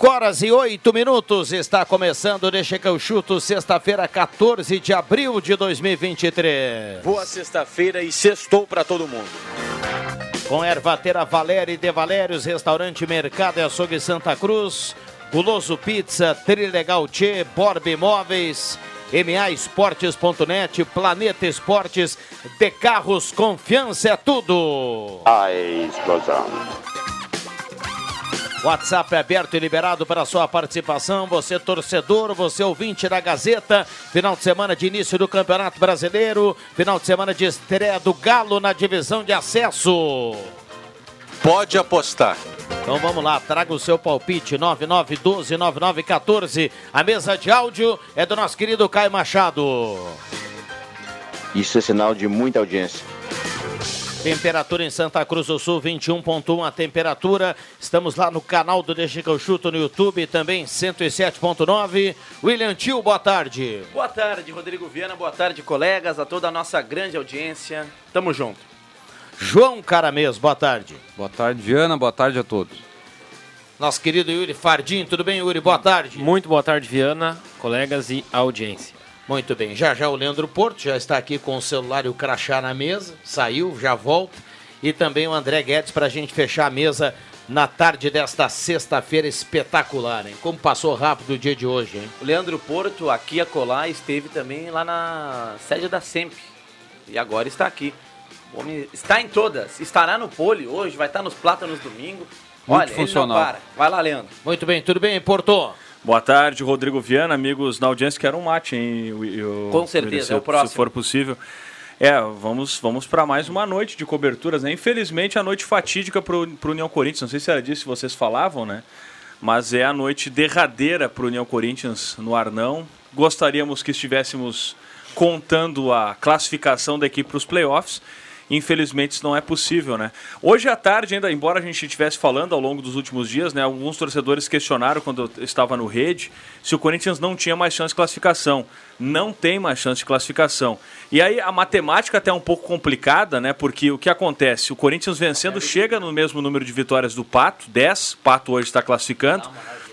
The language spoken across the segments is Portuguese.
Cinco horas e oito minutos, está começando Deixa que eu chuto, sexta-feira, 14 de abril de 2023. Boa sexta-feira e sextou para todo mundo. Com ervateira Valéria e De Valérios, restaurante Mercado e Açougue Santa Cruz, Guloso Pizza, Trilegal Tchê, Borb Imóveis, MA Esportes.net, Planeta Esportes, de Carros, confiança é tudo. A explosão. WhatsApp é aberto e liberado para sua participação. Você torcedor, você ouvinte da Gazeta. Final de semana de início do Campeonato Brasileiro. Final de semana de estreia do Galo na divisão de acesso. Pode apostar. Então vamos lá, traga o seu palpite 99129914. A mesa de áudio é do nosso querido Caio Machado. Isso é sinal de muita audiência. Temperatura em Santa Cruz do Sul, 21.1 a temperatura. Estamos lá no canal do Deixa que eu chuto no YouTube, também 107.9. William Tio, boa tarde. Boa tarde, Rodrigo Viana. Boa tarde, colegas, a toda a nossa grande audiência. Tamo junto. João Caramês, boa tarde. Boa tarde, Viana. Boa tarde a todos. Nosso querido Yuri Fardim, tudo bem, Yuri? Boa tarde. Muito boa tarde, Viana, colegas e audiência. Muito bem, já já o Leandro Porto já está aqui com o celular e o crachá na mesa, saiu, já volta. E também o André Guedes para a gente fechar a mesa na tarde desta sexta-feira espetacular, hein? Como passou rápido o dia de hoje, hein? O Leandro Porto, aqui a colar, esteve também lá na sede da SEMP. E agora está aqui. O homem está em todas. Estará no pole hoje, vai estar nos plátanos domingo. Muito Olha, funcional. ele não para. Vai lá, Leandro. Muito bem, tudo bem, Porto? Boa tarde, Rodrigo Viana, amigos na audiência, quero um mate, hein? Eu- Com certeza, se- é o próximo. Se for possível. É, vamos, vamos para mais uma noite de coberturas, né? Infelizmente, a noite fatídica para o União Corinthians. Não sei se era disso que vocês falavam, né? Mas é a noite derradeira para o União Corinthians no Arnão. Gostaríamos que estivéssemos contando a classificação da equipe para os playoffs. Infelizmente isso não é possível, né? Hoje à tarde, ainda, embora a gente estivesse falando ao longo dos últimos dias, né? Alguns torcedores questionaram quando eu estava no rede se o Corinthians não tinha mais chance de classificação. Não tem mais chance de classificação. E aí a matemática até é um pouco complicada, né? Porque o que acontece? O Corinthians vencendo chega no mesmo número de vitórias do Pato, 10. Pato hoje está classificando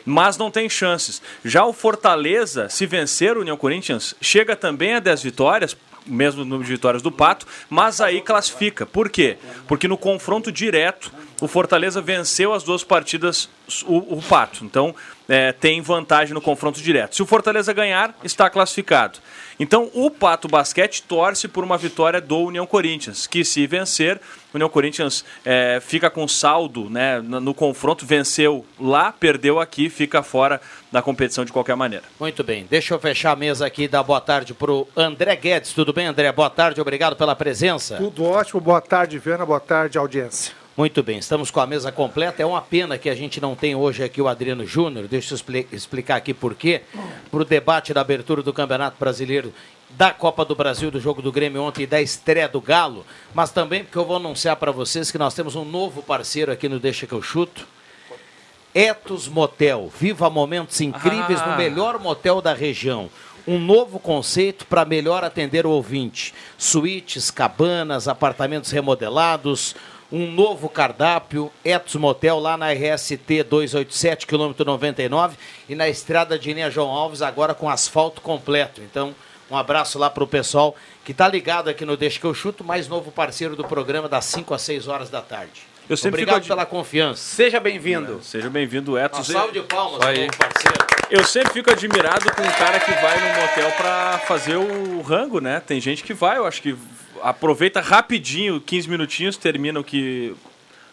mas não tem chances. Já o Fortaleza, se vencer o União Corinthians, chega também a 10 vitórias, mesmo número de vitórias do Pato, mas aí classifica. Por quê? Porque no confronto direto, o Fortaleza venceu as duas partidas, o, o Pato. Então, é, tem vantagem no confronto direto. Se o Fortaleza ganhar, está classificado. Então, o Pato Basquete torce por uma vitória do União Corinthians, que se vencer, o União Corinthians é, fica com saldo né, no, no confronto, venceu lá, perdeu aqui, fica fora da competição de qualquer maneira. Muito bem, deixa eu fechar a mesa aqui e dar boa tarde pro André Guedes. Tudo bem, André? Boa tarde, obrigado pela presença. Tudo ótimo, boa tarde, Viana, boa tarde, audiência. Muito bem, estamos com a mesa completa. É uma pena que a gente não tem hoje aqui o Adriano Júnior. Deixa eu expli- explicar aqui por quê. Para o debate da abertura do Campeonato Brasileiro, da Copa do Brasil, do jogo do Grêmio ontem e da estreia do Galo. Mas também porque eu vou anunciar para vocês que nós temos um novo parceiro aqui no Deixa que eu chuto. Etos Motel. Viva momentos incríveis Ah. no melhor motel da região. Um novo conceito para melhor atender o ouvinte. Suítes, cabanas, apartamentos remodelados, um novo cardápio, Etos Motel lá na RST 287, quilômetro 99, e na estrada de linha João Alves, agora com asfalto completo. Então, um abraço lá para o pessoal que está ligado aqui no Deixa que eu chuto, mais novo parceiro do programa das 5 às 6 horas da tarde. Eu sempre Obrigado fico pela confiança. Seja bem-vindo. Seja bem-vindo, Etos. Uma salva de palmas, Aí. parceiro. Eu sempre fico admirado com um cara que vai num motel pra fazer o rango, né? Tem gente que vai, eu acho que aproveita rapidinho, 15 minutinhos, termina o que.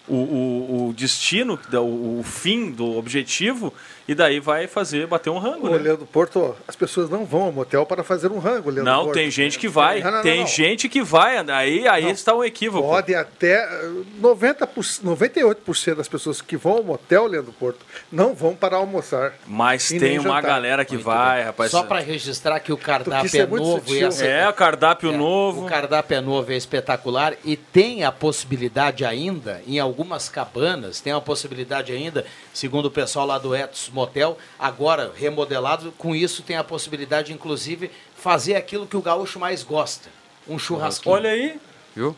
O, o, o destino, o, o fim do objetivo, e daí vai fazer, bater um rango. Ô, Né? Leandro Porto, as pessoas não vão ao motel para fazer um rango, Leandro Não, Porto. tem gente que vai. Não, não, não, tem não. gente que vai. Aí, aí está um equívoco. Pode até eh, 90%, 98% das pessoas que vão ao motel, Leandro Porto, não vão para almoçar. Mas tem uma jantar. galera que vai, rapaz. Só para registrar que o cardápio é, é muito novo e essa- É, o cardápio É, novo. O cardápio é novo, é espetacular e tem a possibilidade ainda, em algumas cabanas, tem a possibilidade ainda, segundo o pessoal lá do Etos Motel, agora remodelado, com isso tem a possibilidade, inclusive, fazer aquilo que o gaúcho mais gosta, um churrasquinho. Olha aí. Viu?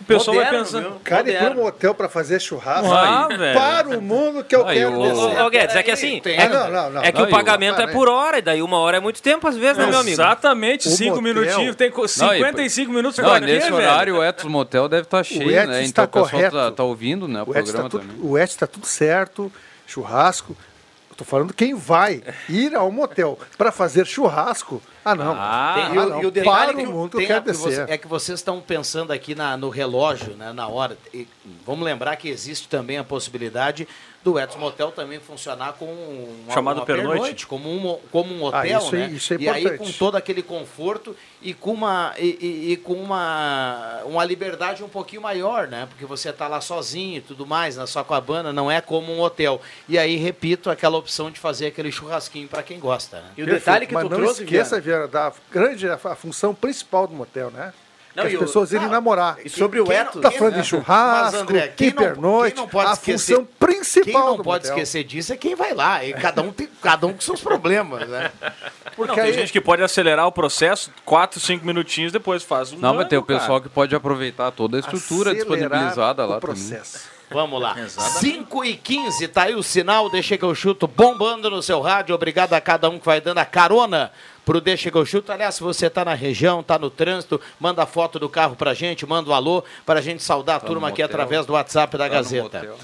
O pessoal vai viu? Cara, ir para o motel para fazer churrasco. Ah, para o mundo que eu Aí, quero descer. Ô, Guedes, é que assim, Tem. é, Ah, não, não, não. é que o pagamento é por hora, e daí uma hora é muito tempo, às vezes, né, meu amigo? Exatamente, O cinco motel- minutinhos. Tem co- Não, e- 55 minutos pra e quê, nesse velho? horário o Etos Motel deve estar cheio, Etos né? está Então o pessoal tá, correto. tá ouvindo né, o, O está também. tudo, tá tudo certo, churrasco. Tô falando quem vai ir ao motel para fazer churrasco. Ah, não. Ah, Tem- Ah, e o- não. e o detalhe para que o mundo que eu quero a- que você- descer. é que vocês estão pensando aqui na- no relógio, né, na hora. E vamos lembrar que existe também a possibilidade do Etos Motel também funcionar com uma, Chamado uma pernoite. como um, mo- como um Ah, hotel, isso é- né? isso é e aí com todo aquele conforto e com uma e, e- e com uma, uma liberdade um pouquinho maior, né? Porque você está lá sozinho e tudo mais, na sua cabana, não é como um hotel. E aí repito aquela opção de fazer aquele churrasquinho para quem gosta, né? E o Perfeito, detalhe que Mas tu não trouxe, esqueça, Viana, Viana, da grande a, a função principal do motel, né? Não, que e as o- pessoas irem não, namorar. e sobre o Quem não- Etos, Tá falando de churrasco, Mas, André, quem não- hipernoite, quem não pode a esquecer- função principal Quem não do pode motel. esquecer disso é quem vai lá. E cada um tem cada um com seus problemas, né? Porque Não, tem aí, gente que pode acelerar o processo, 4, 5 minutinhos, depois faz um Não, mas tem o rango, cara. pessoal que pode aproveitar toda a estrutura acelerar disponibilizada o lá também. processo. Vamos lá. 5 e 15, tá aí o sinal. Deixa que eu chuto bombando no seu rádio. Obrigado a cada um que vai dando a carona pro Deixa que eu chuto. Aliás, se você tá na região, tá no trânsito, manda foto do carro pra gente, manda um alô pra gente saudar a Tá turma aqui motel. através do WhatsApp da Tá Gazeta.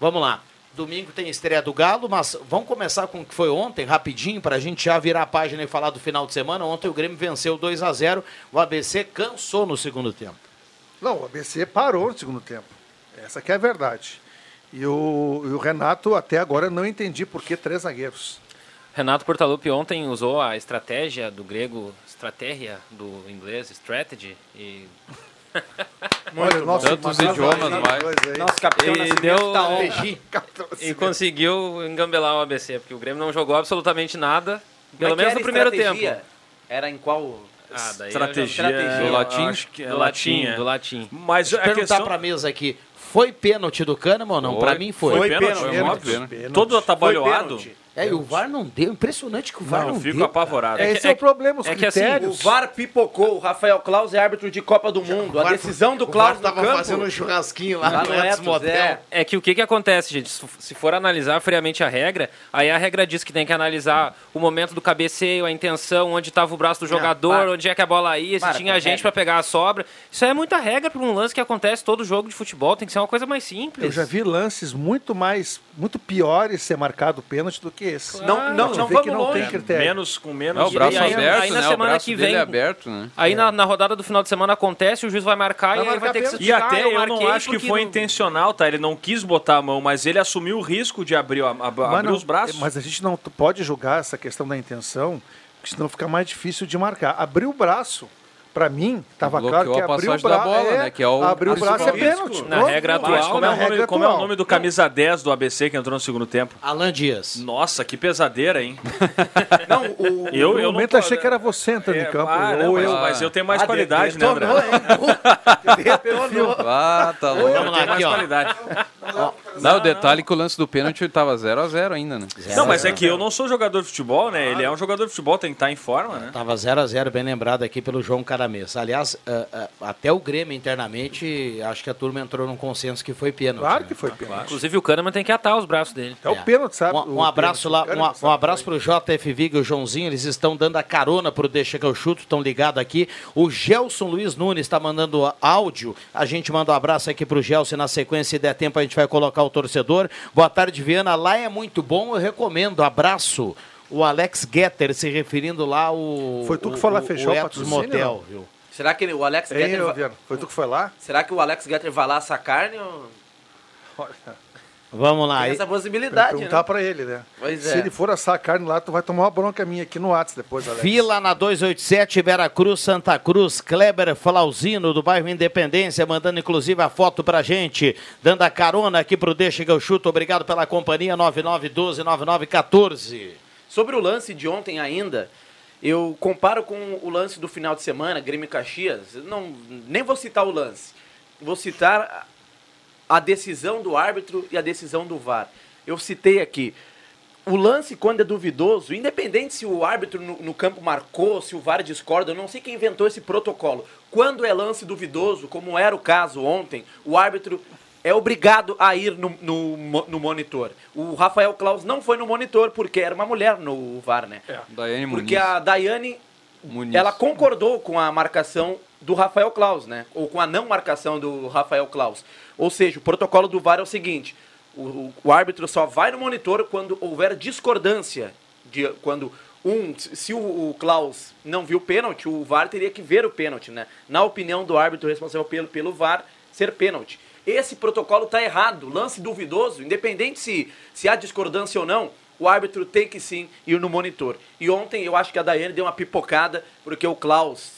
Vamos lá. Domingo tem estreia do Galo, mas vamos começar com o que foi ontem, rapidinho, para a gente já virar a página e falar do final de semana. Ontem o Grêmio venceu 2 a 0 o ABC cansou no segundo tempo. Não, o ABC parou no segundo tempo. Essa que é a verdade. E o, e o Renato, até agora, não entendi por que três zagueiros. Renato Portaluppi ontem usou a estratégia do grego, estratégia do inglês, strategy, e Olha, o nosso Tantos idiomas, mas- aí. nosso capitão E deu- tá on. E conseguiu engambelar o ABC, porque o Grêmio não jogou absolutamente nada, pelo é que menos no primeiro estratégia? tempo. Era em qual... Ah, daí eu Estratégia, já- estratégia. do latim, Do acho que é do latim, latim, é. do latim. Mas Deixa eu a perguntar questão para a mesa aqui. Foi pênalti do Kahneman ou não? Foi. Para mim foi. foi, Foi pênalti, pênalti, foi pênalti. óbvio. Todo atabalhoado. pênalti. É, e o VAR não deu. Impressionante que o VAR não, Eu fico deu. apavorado. Esse é, é o problema, os é que assim, O critérios. VAR pipocou. O Rafael Claus é árbitro de Copa do Mundo. A decisão do Claus no tava campo... fazendo um churrasquinho lá, Lá no Etos Motel. é. É que o que, que acontece, gente? Se for analisar friamente a regra, aí a regra diz que tem que analisar o momento do cabeceio, a intenção, onde estava o braço do jogador, para. onde é que a bola ia, se Para tinha gente para pegar a sobra. Isso aí é muita regra para um lance que acontece todo jogo de futebol, tem que ser uma coisa mais simples. Eu já vi lances muito mais, muito piores ser marcado pênalti do que esse. Não, não, não vê vamos que não longe. tem critério. Menos com menos. Não, o braço E aí- aberto, aí na né? O semana braço que dele vem- é aberto, né? Aí na, na rodada do final de semana acontece, o juiz vai marcar Vai e aí vai marcar ter que se. E até eu, não marquei acho que foi não- intencional, tá? Ele não quis botar a mão, mas ele assumiu o risco de abrir, a- a- Mas abrir não- os braços. Mas a gente não pode julgar essa questão da intenção, porque senão fica mais difícil de marcar. Abrir o braço, pra mim, estava Bloqueou claro que a abrir o braço. bola, é, né, que é o abrir o braço é pênalti. Na regra pronto. Mas atual, como é, o nome, regra como é o atual. nome do camisa 10 do ABC que entrou no segundo tempo? Alan Dias. Nossa, que pesadeira, hein? Não, o... Eu, No eu momento tô- achei que era você entrando É, em campo. ah, não, ou mas, eu. mas eu tenho mais Ah, qualidade, né, detonou, André? hein? Detonou. Ah, tá louco. Vamos lá, Tem mais qualidade. Não, o detalhe é que o lance do pênalti estava 0x0 ainda, né? Não, mas é que eu não sou jogador de futebol, né? Ele é um jogador de futebol, tem que estar em forma, né? Tava 0 a 0 bem lembrado aqui pelo João Caramês. Aliás, ah, ah, até o Grêmio internamente, acho que a turma entrou num consenso que foi pênalti. Claro né? que foi pênalti. Inclusive o Kahneman tem que atar os braços dele. É o pênalti, sabe? Um, um abraço lá, um, um abraço pro JF Vig e o Joãozinho, eles estão dando a carona pro Deixa que eu chuto, estão ligados aqui. O Gelson Luiz Nunes está mandando áudio, a gente manda um abraço aqui pro Gelson, na sequência, se der tempo a gente vai colocar o torcedor. Boa tarde, Viana, lá é muito bom, eu recomendo, abraço. O Alex Getter se referindo lá ao. Foi tu que o- foi lá o- fechar o Etos patrocínio, Motel, viu? Será que o Alex Hein, Getter... ô, va- Viana? Foi tu que foi lá? Será que o Alex Getter vai lá assar carne? Ou... Vamos lá. Tem essa possibilidade, que perguntar né? pra ele, né? Pois Se é. ele for assar a carne lá, tu vai tomar uma bronca minha aqui no Whats depois, Alex. Fila na 287, Veracruz, Santa Cruz, Kleber Flauzino, do bairro Independência, mandando inclusive a foto pra gente, dando a carona aqui pro Deixa que eu chuto. Obrigado pela companhia, 9912-9914. Sobre o lance de ontem ainda, eu comparo com o lance do final de semana, Grêmio Caxias. Não, nem vou citar o lance. Vou citar a decisão do árbitro e a decisão do VAR. Eu citei aqui. O lance, quando é duvidoso, independente se o árbitro no, no campo marcou, se o VAR discorda, eu não sei quem inventou esse protocolo. Quando é lance duvidoso, como era o caso ontem, o árbitro é obrigado a ir no, no, no monitor. O Rafael Claus não foi no monitor porque era uma mulher no VAR, né? Daiane Porque Muniz. a Daiane, Muniz. ela concordou com a marcação do Rafael Claus, né? Ou com a não marcação do Rafael Claus. Ou seja, o protocolo do VAR é o seguinte: o, o- árbitro só vai no monitor quando houver discordância. De, quando um, se o, o Klaus não viu o pênalti, o VAR teria que ver o pênalti, né? Na opinião do árbitro responsável pelo, pelo VAR, ser pênalti. Esse protocolo está errado. Lance duvidoso, independente se, se há discordância ou não, o árbitro tem que sim ir no monitor. E ontem eu acho que a Daiane deu uma pipocada, porque o Klaus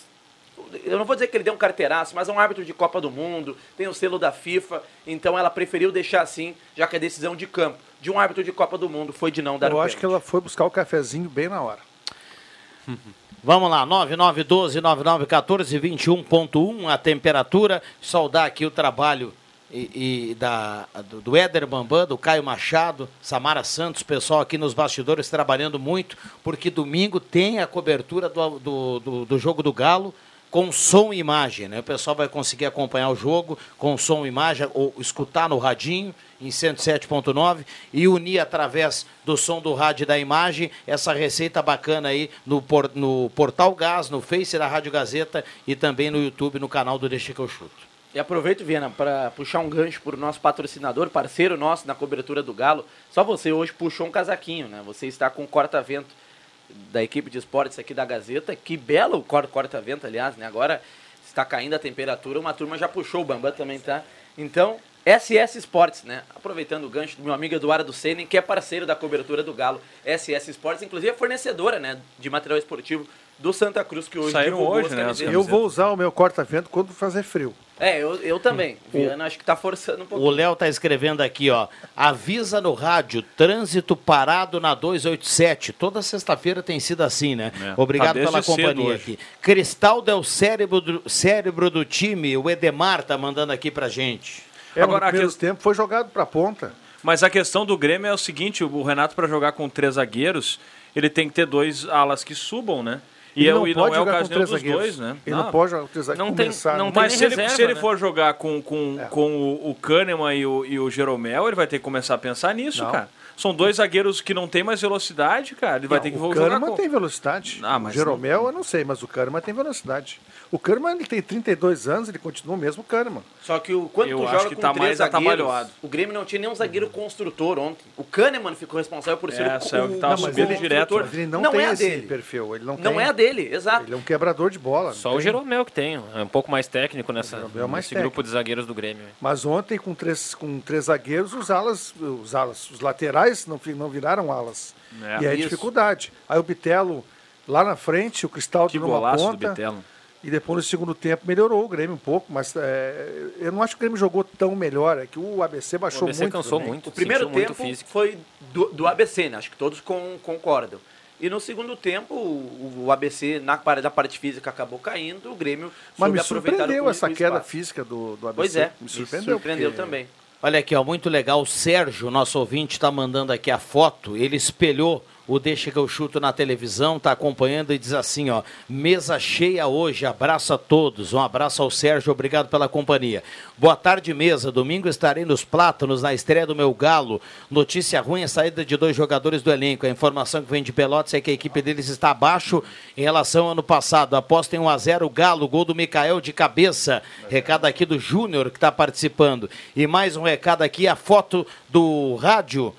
eu não vou dizer que ele deu um carteiraço, mas é um árbitro de Copa do Mundo, tem o selo da FIFA, então ela preferiu deixar assim, já que a decisão de campo de um árbitro de Copa do Mundo foi de não dar Eu o acho que ela foi buscar o cafezinho bem na hora. Vamos lá, 9912-9914, 21.1 a temperatura. Saudar aqui o trabalho e, e da, do, do Éder Bambam, do Caio Machado, Samara Santos, pessoal aqui nos bastidores trabalhando muito, porque domingo tem a cobertura do, do, do, do jogo do Galo com som e imagem, né? O pessoal vai conseguir acompanhar o jogo com som e imagem, ou escutar no radinho em 107.9 e unir através do som do rádio e da imagem essa receita bacana aí no, por- no Portal Gás, no Face da Rádio Gazeta e também no YouTube, no canal do Deixa que eu chuto. E aproveito, Viana, para puxar um gancho para o nosso patrocinador, parceiro nosso na cobertura do Galo. Só você hoje puxou um casaquinho, né? Você está com corta-vento da equipe de esportes aqui da Gazeta. Que belo cor- corta-vento, aliás, né? Agora está caindo a temperatura, uma turma já puxou, o Bambam também tá. Então, SS Esportes, né? Aproveitando o gancho do meu amigo Eduardo Senen, que é parceiro da cobertura do Galo. SS Esportes, inclusive é fornecedora, né, de material esportivo do Santa Cruz, que hoje Saíram hoje, né. Eu vou usar o meu corta-vento quando fazer frio. É, eu, eu também. Viana, acho que tá forçando um pouco. O Léo tá escrevendo aqui, ó. Avisa no rádio, trânsito parado na 287. Toda sexta-feira tem sido assim, né? É, Obrigado tá pela companhia aqui. Cristaldo é o cérebro do, cérebro do time. O Edemar tá mandando aqui pra gente. É, Agora, no primeiro que- tempo foi jogado pra ponta. Mas a questão do Grêmio é o seguinte, o Renato para jogar com três zagueiros, ele tem que ter dois alas que subam, né? E, Ele é, não e não pode é o jogar caso com três dos zagueiros. dois, né? Ele Não. não pode jogar com três zagueiros. Não tem- começar, não tem Mas se ele, reserva, se ele né? for jogar com, com, com o, o Kahneman e o, e o Jeromel, ele vai ter que começar a pensar nisso, Não. cara. São dois zagueiros que não tem mais velocidade, cara. Ele vai Não, ter que o jogar Kahneman com... tem velocidade. Ah, o mas Jeromel, eu não sei, mas o Kahneman tem velocidade. O Kahneman ele tem 32 anos, ele continua o mesmo Kahneman. Só que o, quando Eu tu acho joga que com tá três mais zagueiros, o Grêmio não tinha nenhum zagueiro construtor ontem. O Kahneman ficou responsável por ser É, o, que o, tava o subindo construtor. direto, Mas ele não, Não tem é esse dele. perfil. Ele não, Não tem. é a dele, exato. Ele é um quebrador de bola. Só não o. Jeromel que tem, é um pouco mais técnico nessa, é mais nesse técnico. grupo de zagueiros do Grêmio. Mas ontem, com três, com três zagueiros, os alas, os alas, os laterais não, fi- não viraram alas. É, e aí isso. dificuldade. Aí o Bitelo lá na frente, o Cristaldo Que numa golaço do ponta. E depois no segundo tempo melhorou o Grêmio um pouco, mas é, eu não acho que o Grêmio jogou tão melhor. É que o ABC O baixou ABC muito. cansou também. muito, O primeiro muito tempo físico. foi do, do ABC, né? Acho que todos com- concordam. E no segundo tempo, o, o ABC, na parte da parte física, acabou caindo. O Grêmio Mas soube me aproveitar surpreendeu o, essa o queda espaço. física do, do ABC. Pois é, me surpreendeu. porque também. Olha aqui, ó, muito legal. O Sérgio, nosso ouvinte, está mandando aqui a foto. Ele espelhou o Deixa que eu chuto na televisão, está acompanhando e diz assim, ó, mesa cheia hoje, abraço a todos, um abraço ao Sérgio, obrigado pela companhia. Boa tarde, mesa, domingo estarei nos Plátanos, na estreia do meu Galo. Notícia ruim, a saída de dois jogadores do elenco. A informação que vem de Pelotas é que a equipe deles está abaixo em relação ao ano passado. Aposta em 1 a 0 o Galo, gol do Mikael de cabeça. Recado aqui do Júnior que está participando. E mais um recado aqui, a foto do rádio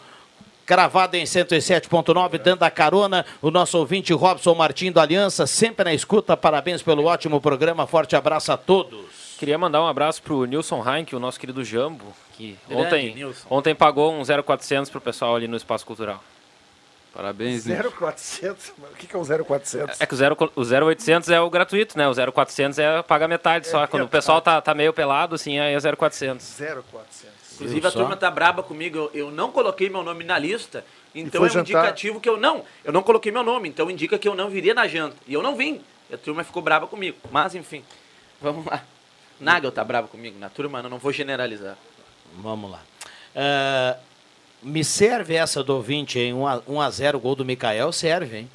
Cravado em 107.9, dando a carona, o nosso ouvinte Robson Martins do Aliança, sempre na escuta. Parabéns pelo ótimo programa. Forte abraço a todos. Queria mandar um abraço pro Nilson Heinck, o nosso querido Jambo, que Grande ontem, Nilson. ontem pagou um 0400 pro pessoal ali no Espaço Cultural. Parabéns, 0400? O que que é um 0400? É que o, zero, o 0800 é o gratuito, né? O 0400 é paga metade só. Quando o pessoal tá, tá meio pelado, assim, aí é 0400. 0400. Inclusive a turma tá braba comigo, eu, eu não coloquei meu nome na lista, então é um jantar? indicativo que eu não, eu não coloquei meu nome, então indica que eu não viria na janta. E eu não vim. E a turma ficou brava comigo. Mas enfim, vamos lá. Nagel tá bravo comigo na turma, eu não vou generalizar. Vamos lá. Ah, me serve essa do ouvinte, hein? 1 a, 1 a 0 gol do Mikael, serve, hein?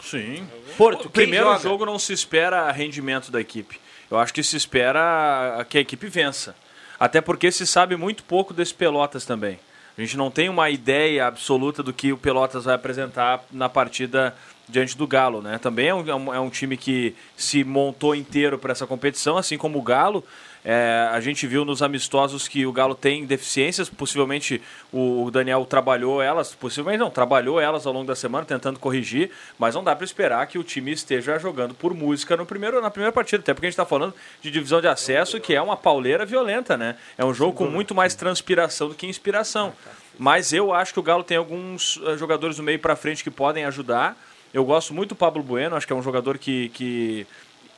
Sim. Porto, o primeiro joga? jogo não se espera rendimento da equipe. Eu acho que se espera que a equipe vença. Até porque se sabe muito pouco desse Pelotas também. A gente não tem uma ideia absoluta do que o Pelotas vai apresentar na partida diante do Galo, né? Também é um, é um- é time que se montou inteiro para essa competição, assim como o Galo. É, a gente viu nos amistosos que o Galo tem deficiências, possivelmente o Daniel trabalhou elas, possivelmente não, trabalhou elas ao longo da semana tentando corrigir, mas não dá para esperar que o time esteja jogando por música no primeiro, na primeira partida, até porque a gente está falando de divisão de acesso, que é uma pauleira violenta, né? É um jogo com muito mais transpiração do que inspiração. Mas eu acho que o Galo tem alguns eh, jogadores do meio para frente que podem ajudar. Eu gosto muito do Pablo Bueno, acho que é um jogador que, que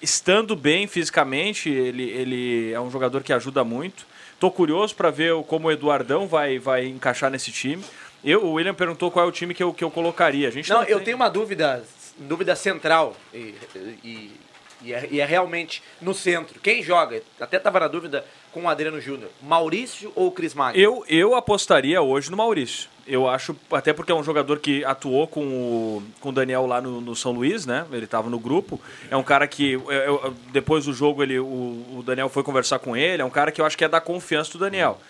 estando bem fisicamente, ele, ele é um jogador que ajuda muito. Tô curioso para ver como o Eduardão vai, vai encaixar nesse time. Eu, o William perguntou qual é o time que eu, que eu colocaria. A gente Não, não, eu tem- tenho uma dúvida, dúvida central e, e- e é, e é realmente no centro. Quem joga? Até tava na dúvida com o Adriano Júnior. Maurício ou Cris Magno? Eu, eu apostaria hoje no Maurício. Eu acho, até porque é um jogador que atuou com o, com o Daniel lá no, no São Luís, né? Ele estava no grupo. É um cara que, eu- eu- depois do jogo, ele, o, o Daniel foi conversar com ele. É um cara que eu acho que é da confiança do Daniel.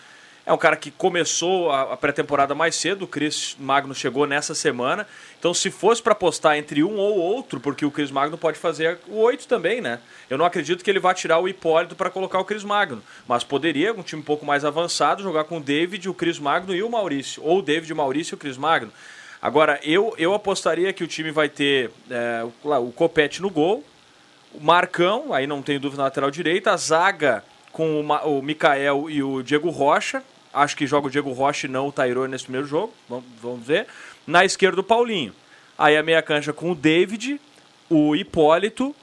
Um cara que começou a, a pré-temporada mais cedo, o Cris Magno chegou nessa semana. Então, se fosse para apostar entre um ou outro, porque o Cris Magno pode fazer o oito também, né? Eu não acredito que ele vá tirar o Hipólito para colocar o Cris Magno. Mas poderia, um time um pouco mais avançado, jogar com o David, o Cris Magno e o Maurício. Ou o David, o Maurício e o Cris Magno. Agora, eu, eu apostaria que o time vai ter é, o, o Copete no gol, o Marcão, aí não tenho dúvida na lateral direita, a zaga com o, o Mikael e o Diego Rocha. Acho que joga o Diego Rocha e não o Tairone nesse primeiro jogo. Vamos, vamos ver. Na esquerda, o Paulinho. Aí a meia cancha com o David, o Hipólito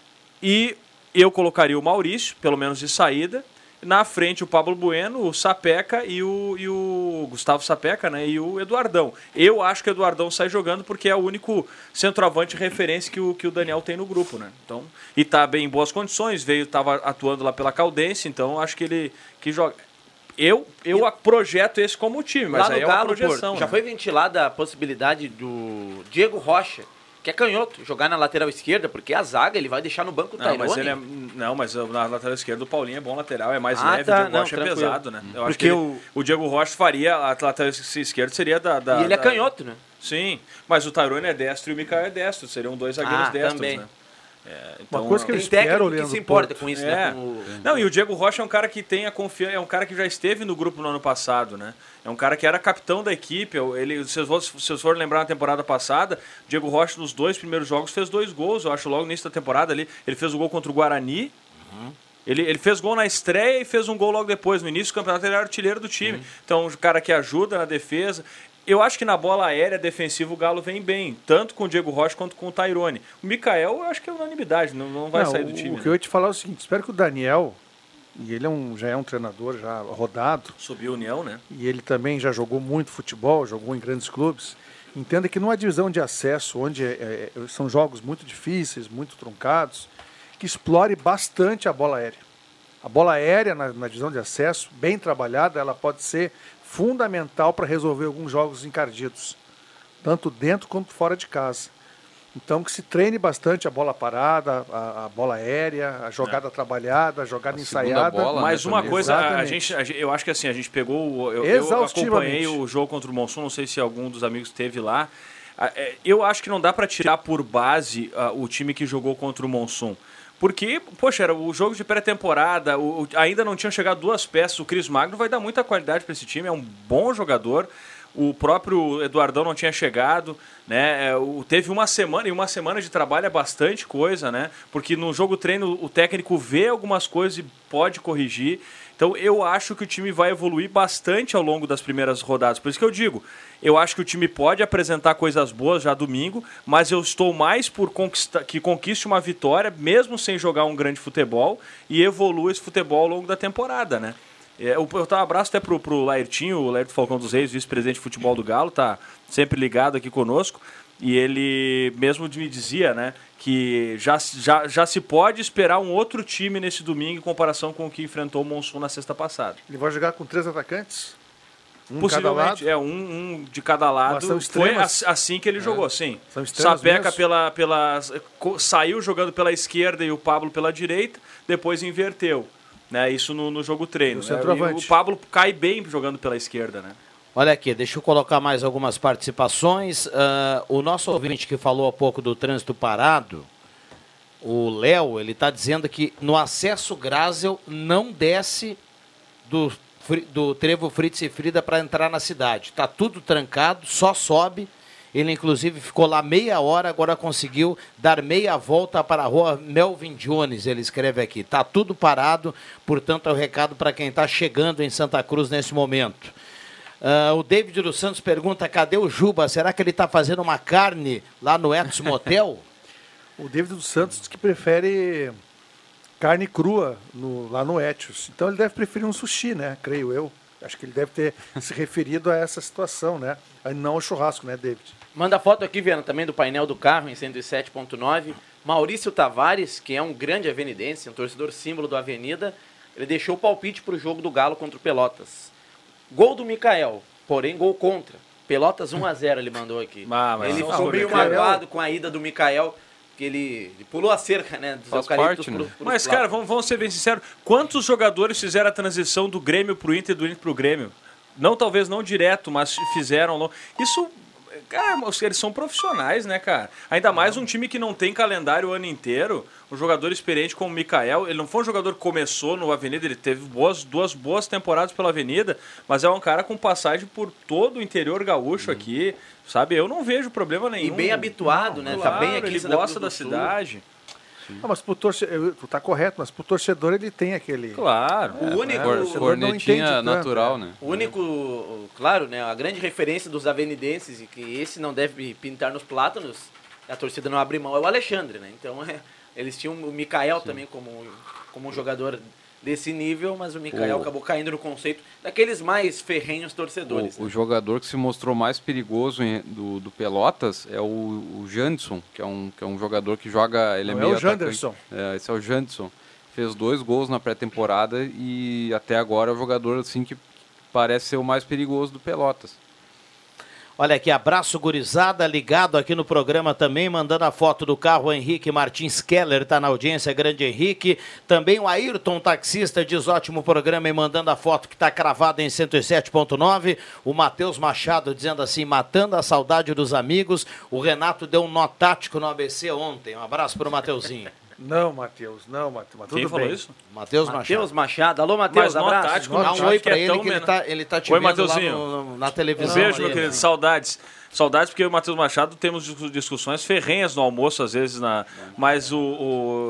e eu colocaria o Maurício, pelo menos de saída. Na frente, o Pablo Bueno, o Sapeca e o, e o Gustavo Sapeca, né? E o Eduardão. Eu acho que o Eduardão sai jogando porque é o único centroavante referência que o, que o Daniel tem no grupo, né? Então, e tá bem em boas condições, veio, tava atuando lá pela Caldense, então acho que ele que joga. Eu, eu projeto esse como time, mas Lá no aí é uma projeção. Porto, já né? foi ventilada a possibilidade do Diego Rocha, que é canhoto, jogar na lateral esquerda, porque a zaga ele vai deixar no banco o Não, mas ele é, não, mas na lateral esquerda o Paulinho é bom lateral, é mais Ah, leve, tá, o Diego não, Rocha é tranquilo. pesado, né? Eu acho Porque que ele- o- o Diego Rocha faria a lateral esquerda seria da, da- E ele é da- canhoto, né? Sim, mas o Tairone é destro e o Mikael é destro, seriam dois zagueiros Ah, destros, também. né? É, então, coisa que eu Tem espero, técnico que se importa Porto. com isso, é. né? Com o- Não, e o Diego Rocha é um cara que tem a confiança, é um cara que já esteve no grupo no ano passado, né? É um cara que era capitão da equipe. Ele, se vocês forem lembrar na temporada passada, o Diego Rocha nos dois primeiros jogos fez dois gols, eu acho, logo no início da temporada ali. Ele fez o gol contra o Guarani. Ele, ele fez gol na estreia e fez um gol logo depois. No início do campeonato ele era artilheiro do time. Então, um cara que ajuda na defesa. Eu acho que na bola aérea defensiva o Galo vem bem, tanto com o Diego Rocha quanto com o Tairone. O Mikael, eu acho que é unanimidade, não, não vai Não, sair do time. O né? que eu ia te falar é o seguinte: espero que o Daniel, e ele é um, já é um treinador já rodado, Subiu a União, né? e ele também já jogou muito futebol, jogou em grandes clubes. Entenda que numa divisão de acesso, onde é- é- são jogos muito difíceis, muito truncados, que explore bastante a bola aérea. A bola aérea na, na divisão de acesso, bem trabalhada, ela pode ser fundamental para resolver alguns jogos encardidos, tanto dentro quanto fora de casa. Então que se treine bastante a bola parada, a, a bola aérea, a jogada trabalhada, a jogada ensaiada. Mas uma coisa, a gente, a gente- eu acho que assim, a gente pegou. Eu, eu acompanhei o jogo contra o Monson, não sei se algum dos amigos esteve lá. É, Eu acho que não dá para tirar por base ah, o time que jogou contra o Monson. Porque, poxa, era o jogo de pré-temporada, ainda não tinham chegado duas peças. O Cris Magno vai dar muita qualidade para esse time, é um bom jogador. O próprio Eduardão não tinha chegado, né? É, teve uma semana, e uma semana de trabalho é bastante coisa, né? Porque no jogo treino o técnico vê algumas coisas e pode corrigir. Então eu acho que o time vai evoluir bastante ao longo das primeiras rodadas. Por isso que eu digo, eu acho que o time pode apresentar coisas boas já domingo, mas eu estou mais por conquista, que conquiste uma vitória, mesmo sem jogar um grande futebol, e evolua esse futebol ao longo da temporada, né? É, eu, eu tava um abraço até pro, pro Laertinho, o Laerto Falcão dos Reis, vice-presidente de futebol do Galo, tá sempre ligado aqui conosco. E ele mesmo me dizia, né, que já, já, já se pode esperar um outro time nesse domingo em comparação com o que enfrentou o Monsun na sexta passada. Ele vai jogar com três atacantes? Um de cada Possivelmente, lado? é um, um de cada lado. Foi assim que ele É. jogou, sim. Sapeca mesmo? pela, pela, saiu jogando pela esquerda e o Pablo pela direita, depois inverteu. Né, isso no, no jogo treino. Né, o Pablo cai bem jogando pela esquerda, né? Olha aqui, deixa eu colocar mais algumas participações. Ah, o nosso ouvinte que falou há pouco do trânsito parado, o Léo, ele está dizendo que no acesso Grasel não desce do, do Trevo Fritz e Frida para entrar na cidade. Está tudo trancado, só sobe. Ele, inclusive, ficou lá meia hora, agora conseguiu dar meia volta para a rua Melvin Jones, ele escreve aqui. Está tudo parado, portanto, é o recado para quem está chegando em Santa Cruz nesse momento. Ah, o David dos Santos pergunta: cadê o Juba? Será que ele está fazendo uma carne lá no Etos Motel? O David dos Santos diz que prefere carne crua no- lá no Etios. Então ele deve preferir um sushi, né? Creio eu. Acho que ele deve ter se referido a essa situação, né? Não ao churrasco, né, David? Manda foto aqui, Viana, também do painel do carro em 107.9. Maurício Tavares, que é um grande avenidense, um torcedor símbolo do Avenida, ele deixou o palpite para o jogo do Galo contra o Pelotas. Gol do Mikael, porém gol contra. Pelotas 1x0 ele mandou aqui. Ah, ele ficou meio magoado com a ida do Mikael, que ele, ele pulou a cerca, né? Dos Faz parte, né? pro- Mas, cara, vamos, vamos ser bem sinceros. Quantos jogadores fizeram a transição do Grêmio pro Inter e do Inter pro Grêmio? Não, talvez não direto, mas fizeram. Isso, cara, eles são profissionais, né, cara? Ainda mais um time que não tem calendário o ano inteiro. Um jogador experiente como o Mikael. Ele não foi um jogador que começou no Avenida, ele teve boas, duas boas temporadas pela Avenida, mas é um cara com passagem por todo o interior gaúcho aqui. Sabe? Eu não vejo problema nenhum. E bem habituado, né? Tá bem aqui Ele gosta da Sul. cidade. Ah, mas pro torcedor, tu tá correto, mas pro torcedor ele tem aquele. Claro. O único- o torcedor não entende tanto, né? O único, claro, né, a grande referência dos avenidenses e que esse não deve pintar nos plátanos, a torcida não abre mão, é o Alexandre, né? Então, é, eles tinham o Mikael também como, como um jogador desse nível, mas o Mikael O- acabou caindo no conceito daqueles mais ferrenhos torcedores. O, o jogador que se mostrou mais perigoso em- do, do Pelotas é o, o Janderson, que é, um, que é um jogador que joga. Ele Não é é meio o Janderson. atacante. É, esse é o Janderson. Fez dois gols na pré-temporada e até agora é o jogador assim que parece ser o mais perigoso do Pelotas. Olha aqui, abraço gurizada, ligado aqui no programa também, mandando a foto do carro, o Henrique Martins Keller está na audiência, grande Henrique. Também o Ayrton, taxista, diz ótimo programa e mandando a foto que está cravada em 107.9. O Matheus Machado dizendo assim, matando a saudade dos amigos. O Renato deu um nó tático no ABC ontem. Um abraço para o Mateuzinho. Não, Matheus, não, Matheus. Mas Quem falou bem. isso? Matheus Machado. Matheus Machado. Alô, Matheus, abraço. tático, Dá um oi pra é ele que ele tá, ele tá te Oi, vendo lá Mateuzinho. no- no- na Um televisão. beijo, meu querido. Saudades. Saudades porque eu e o Matheus Machado temos dis- discussões ferrenhas no almoço, às vezes, na... mas o,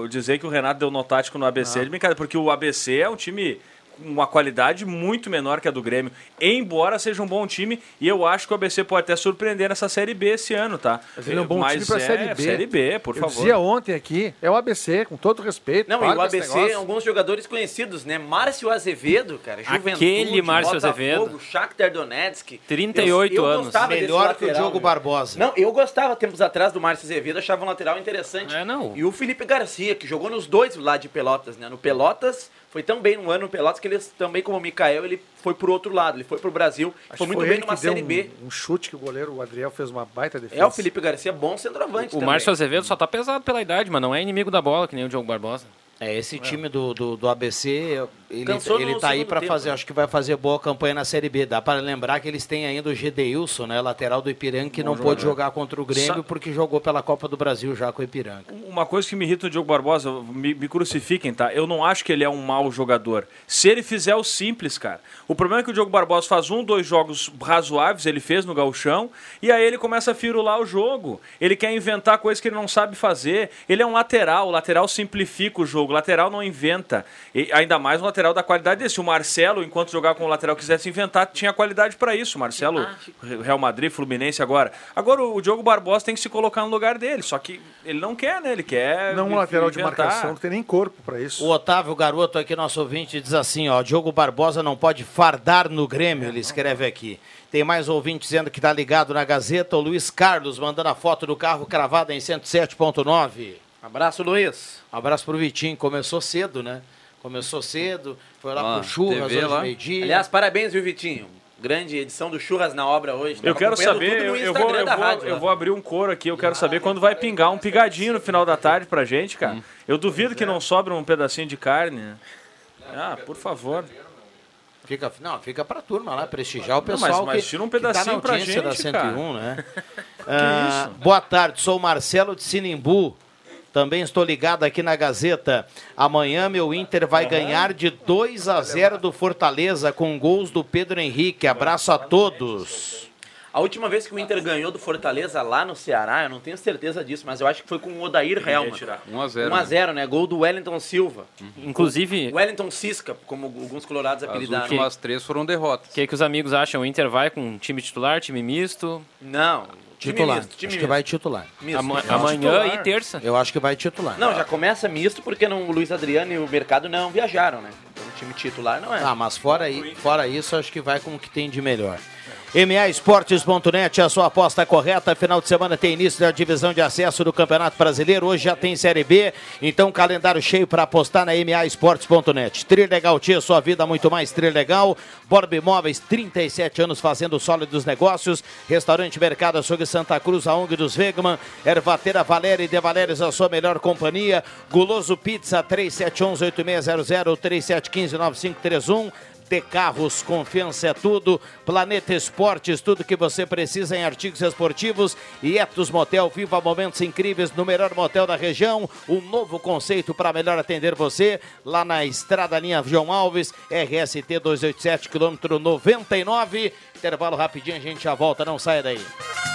o- dizer que o Renato deu nó tático no ABC é de brincadeira, porque o ABC é um time uma qualidade muito menor que a do Grêmio, embora seja um bom time, e eu acho que o ABC pode até surpreender nessa Série B esse ano, tá? Mas ele é um bom time pra é, Série B. Série B, por Eu favor. dizia ontem aqui, é o ABC, com todo respeito. Não, e o ABC, alguns jogadores conhecidos, né? Márcio Azevedo, cara, Juventude, Aquele Márcio Botafogo, Azevedo. Shakhtar Donetsk. 38 eu, eu anos. Melhor que o lateral, Diogo meu. Barbosa. Não, eu gostava tempos atrás do Márcio Azevedo, achava um lateral interessante. É, não. E o Felipe Garcia, que jogou nos dois lá de Pelotas, né? No Pelotas foi tão bem no ano no Pelotas que ele também, como o Mikael, ele foi pro outro lado, ele foi pro Brasil, Acho foi muito bem ele numa Série um, B. Um chute que o goleiro, o Adriel, fez uma baita defesa. É o Felipe Garcia, bom centroavante O também. Márcio Azevedo só tá pesado pela idade, mas não é inimigo da bola, que nem o Diogo Barbosa. É, esse time do, do, do ABC, ele, Cansou ele tá aí para fazer, né? acho que vai fazer boa campanha na Série B. Dá para lembrar que eles têm ainda o Gedeilson, né, lateral do Ipiranga, que Bom não pôde jogador. jogar contra o Grêmio Sa- porque jogou pela Copa do Brasil já com o Ipiranga. Uma coisa que me irrita no Diogo Barbosa, me, me crucifiquem, tá? Eu não acho que ele é um mau jogador. Se ele fizer o simples, cara. O problema é que o Diogo Barbosa faz um, dois jogos razoáveis, ele fez no gauchão, e aí ele começa a firular o jogo. Ele quer inventar coisas que ele não sabe fazer. Ele é um lateral, o lateral simplifica o jogo, o lateral não inventa. E ainda mais um lateral da qualidade desse. O Marcelo, enquanto jogar com o lateral quisesse inventar, tinha qualidade para isso. Marcelo, Real Madrid, Fluminense agora. Agora o Diogo Barbosa tem que se colocar no lugar dele, só que ele não quer, né? Ele quer Não um lateral de inventar. marcação, não tem nem corpo para isso. O Otávio Garoto aqui, nosso ouvinte, diz assim, ó, Diogo Barbosa não pode fardar no Grêmio, ele escreve aqui. Tem mais ouvinte dizendo que tá ligado na Gazeta, o Luiz Carlos mandando a foto do carro cravada em 107.9. Abraço, Luiz. Abraço pro Vitinho, começou cedo, né? Começou cedo, foi lá Ah, pro Churras TV hoje lá. meio-dia. Aliás, parabéns, viu, Vitinho? Grande edição do Churras na obra hoje. Eu Tava quero saber, tudo no eu, eu Instagram vou, eu, da vou, rádio, eu lá. vou abrir um coro aqui, eu quero saber quando vai pingar um pigadinho no final da tarde pra gente, cara. Eu duvido que não sobra um pedacinho de carne. né? Ah, por favor. Fica, não, fica pra turma lá, prestigiar o Não, pessoal mas- mas que, tira um que tá na pedacinho pra audiência da gente, 101, cara. né? Ah, boa tarde, sou o Marcelo de Sinimbu. Também estou ligado aqui na Gazeta. Amanhã meu Inter vai ganhar de 2 a 0 do Fortaleza com gols do Pedro Henrique. Abraço a todos. A última vez que o Inter ganhou do Fortaleza lá no Ceará, eu não tenho certeza disso, mas eu acho que foi com o Odair Helman. 1x0. 1x0, né? Gol do Wellington Silva. Inclusive, Wellington Cisca, como alguns colorados As apelidaram. últimas três foram derrotas. o que, que os amigos acham? O Inter vai com time titular, time misto? Não, Titular. misto, Acho que misto. vai titular. Ama- amanhã titular. e terça. Eu acho que vai titular. Não, já começa misto porque não, o Luiz Adriano e o Mercado não viajaram, né? Então o time titular não é. Ah, mas fora, aí, fora isso, acho que vai com o que tem de melhor. MAEsportes.net, a sua aposta correta. Final de semana tem início da divisão de acesso do Campeonato Brasileiro. Hoje já tem Série B, então calendário cheio para apostar na MAEsportes.net. Trilegal Tia, sua vida muito mais Trilegal. Borba Imóveis, 37 anos fazendo sólidos negócios. Restaurante Mercado Açougue Santa Cruz, a ONG dos Vegman. Ervateira Valéria e De Valérios, a sua melhor companhia. Guloso Pizza, 3711-8600, 3715-9531. De Carros, confiança é tudo. Planeta Esportes, tudo que você precisa em artigos esportivos. E Etos Motel, viva momentos incríveis no melhor motel da região. Um novo conceito para melhor atender você. Lá na Estrada Linha João Alves, RST 287, quilômetro 99. Intervalo rapidinho, a gente já volta, não saia daí.